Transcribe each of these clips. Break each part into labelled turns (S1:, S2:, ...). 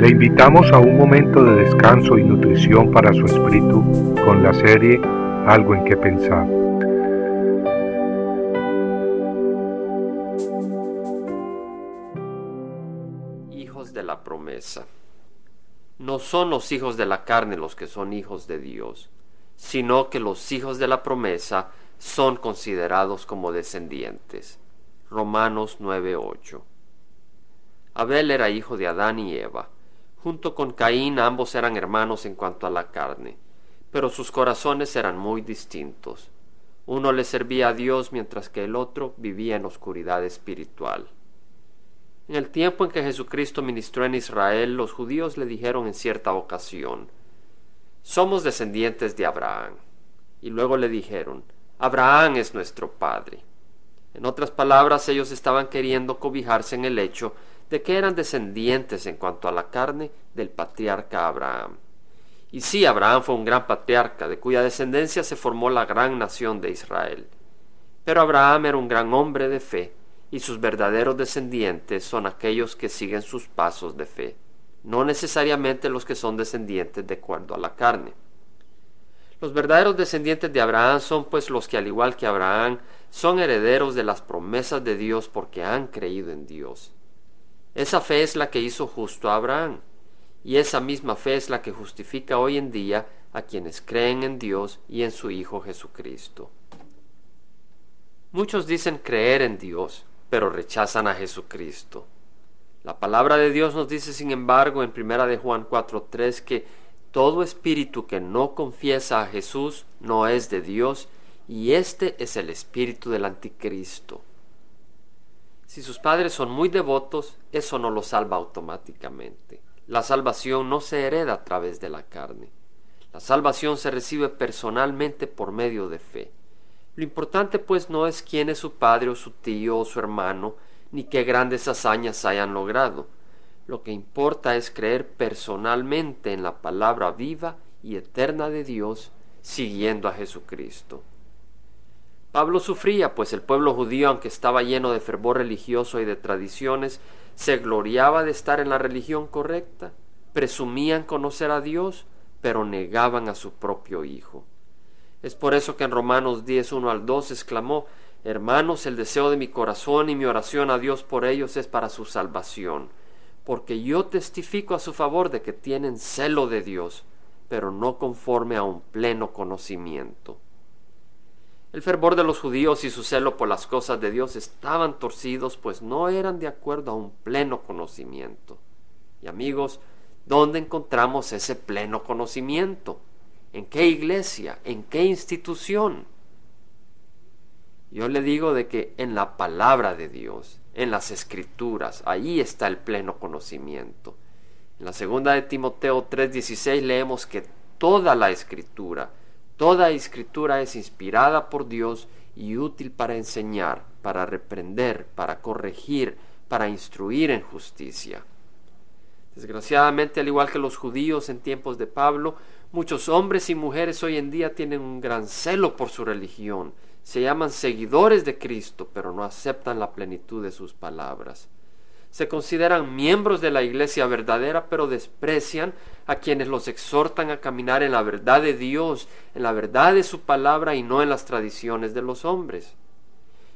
S1: Le invitamos a un momento de descanso y nutrición para su espíritu con la serie Algo en que pensar.
S2: Hijos de la promesa. No son los hijos de la carne los que son hijos de Dios, sino que los hijos de la promesa son considerados como descendientes. Romanos 9:8. Abel era hijo de Adán y Eva. Junto con Caín ambos eran hermanos en cuanto a la carne, pero sus corazones eran muy distintos. Uno le servía a Dios mientras que el otro vivía en oscuridad espiritual. En el tiempo en que Jesucristo ministró en Israel, los judíos le dijeron en cierta ocasión, Somos descendientes de Abraham. Y luego le dijeron, Abraham es nuestro Padre. En otras palabras, ellos estaban queriendo cobijarse en el hecho de que eran descendientes en cuanto a la carne del patriarca Abraham. Y sí, Abraham fue un gran patriarca, de cuya descendencia se formó la gran nación de Israel. Pero Abraham era un gran hombre de fe, y sus verdaderos descendientes son aquellos que siguen sus pasos de fe, no necesariamente los que son descendientes de acuerdo a la carne. Los verdaderos descendientes de Abraham son pues los que al igual que Abraham son herederos de las promesas de Dios porque han creído en Dios. Esa fe es la que hizo justo a Abraham, y esa misma fe es la que justifica hoy en día a quienes creen en Dios y en su Hijo Jesucristo. Muchos dicen creer en Dios, pero rechazan a Jesucristo. La palabra de Dios nos dice, sin embargo, en primera de Juan 4:3 que todo espíritu que no confiesa a Jesús no es de Dios, y este es el espíritu del anticristo. Si sus padres son muy devotos, eso no los salva automáticamente. La salvación no se hereda a través de la carne. La salvación se recibe personalmente por medio de fe. Lo importante pues no es quién es su padre o su tío o su hermano, ni qué grandes hazañas hayan logrado. Lo que importa es creer personalmente en la palabra viva y eterna de Dios, siguiendo a Jesucristo. Pablo sufría, pues el pueblo judío, aunque estaba lleno de fervor religioso y de tradiciones, se gloriaba de estar en la religión correcta, presumían conocer a Dios, pero negaban a su propio Hijo. Es por eso que en Romanos 10, 1 al 2 exclamó, Hermanos, el deseo de mi corazón y mi oración a Dios por ellos es para su salvación, porque yo testifico a su favor de que tienen celo de Dios, pero no conforme a un pleno conocimiento. El fervor de los judíos y su celo por las cosas de Dios estaban torcidos, pues no eran de acuerdo a un pleno conocimiento. Y amigos, ¿dónde encontramos ese pleno conocimiento? ¿En qué iglesia? ¿En qué institución? Yo le digo de que en la palabra de Dios, en las escrituras, ahí está el pleno conocimiento. En la segunda de Timoteo 3:16 leemos que toda la escritura, Toda escritura es inspirada por Dios y útil para enseñar, para reprender, para corregir, para instruir en justicia. Desgraciadamente, al igual que los judíos en tiempos de Pablo, muchos hombres y mujeres hoy en día tienen un gran celo por su religión, se llaman seguidores de Cristo, pero no aceptan la plenitud de sus palabras se consideran miembros de la iglesia verdadera, pero desprecian a quienes los exhortan a caminar en la verdad de Dios, en la verdad de su palabra y no en las tradiciones de los hombres.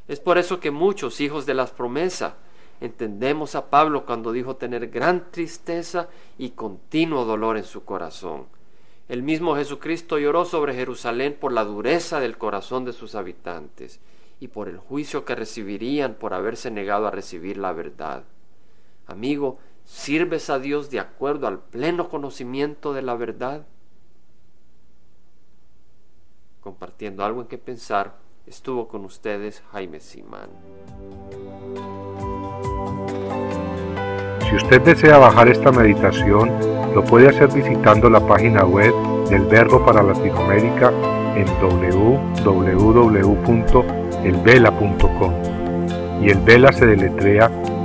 S2: Es por eso que muchos hijos de las promesas entendemos a Pablo cuando dijo tener gran tristeza y continuo dolor en su corazón. El mismo Jesucristo lloró sobre Jerusalén por la dureza del corazón de sus habitantes y por el juicio que recibirían por haberse negado a recibir la verdad. Amigo, ¿sirves a Dios de acuerdo al pleno conocimiento de la verdad? Compartiendo algo en que pensar, estuvo con ustedes Jaime Simán.
S1: Si usted desea bajar esta meditación, lo puede hacer visitando la página web del Verbo para Latinoamérica en www.elvela.com. Y el Vela se deletrea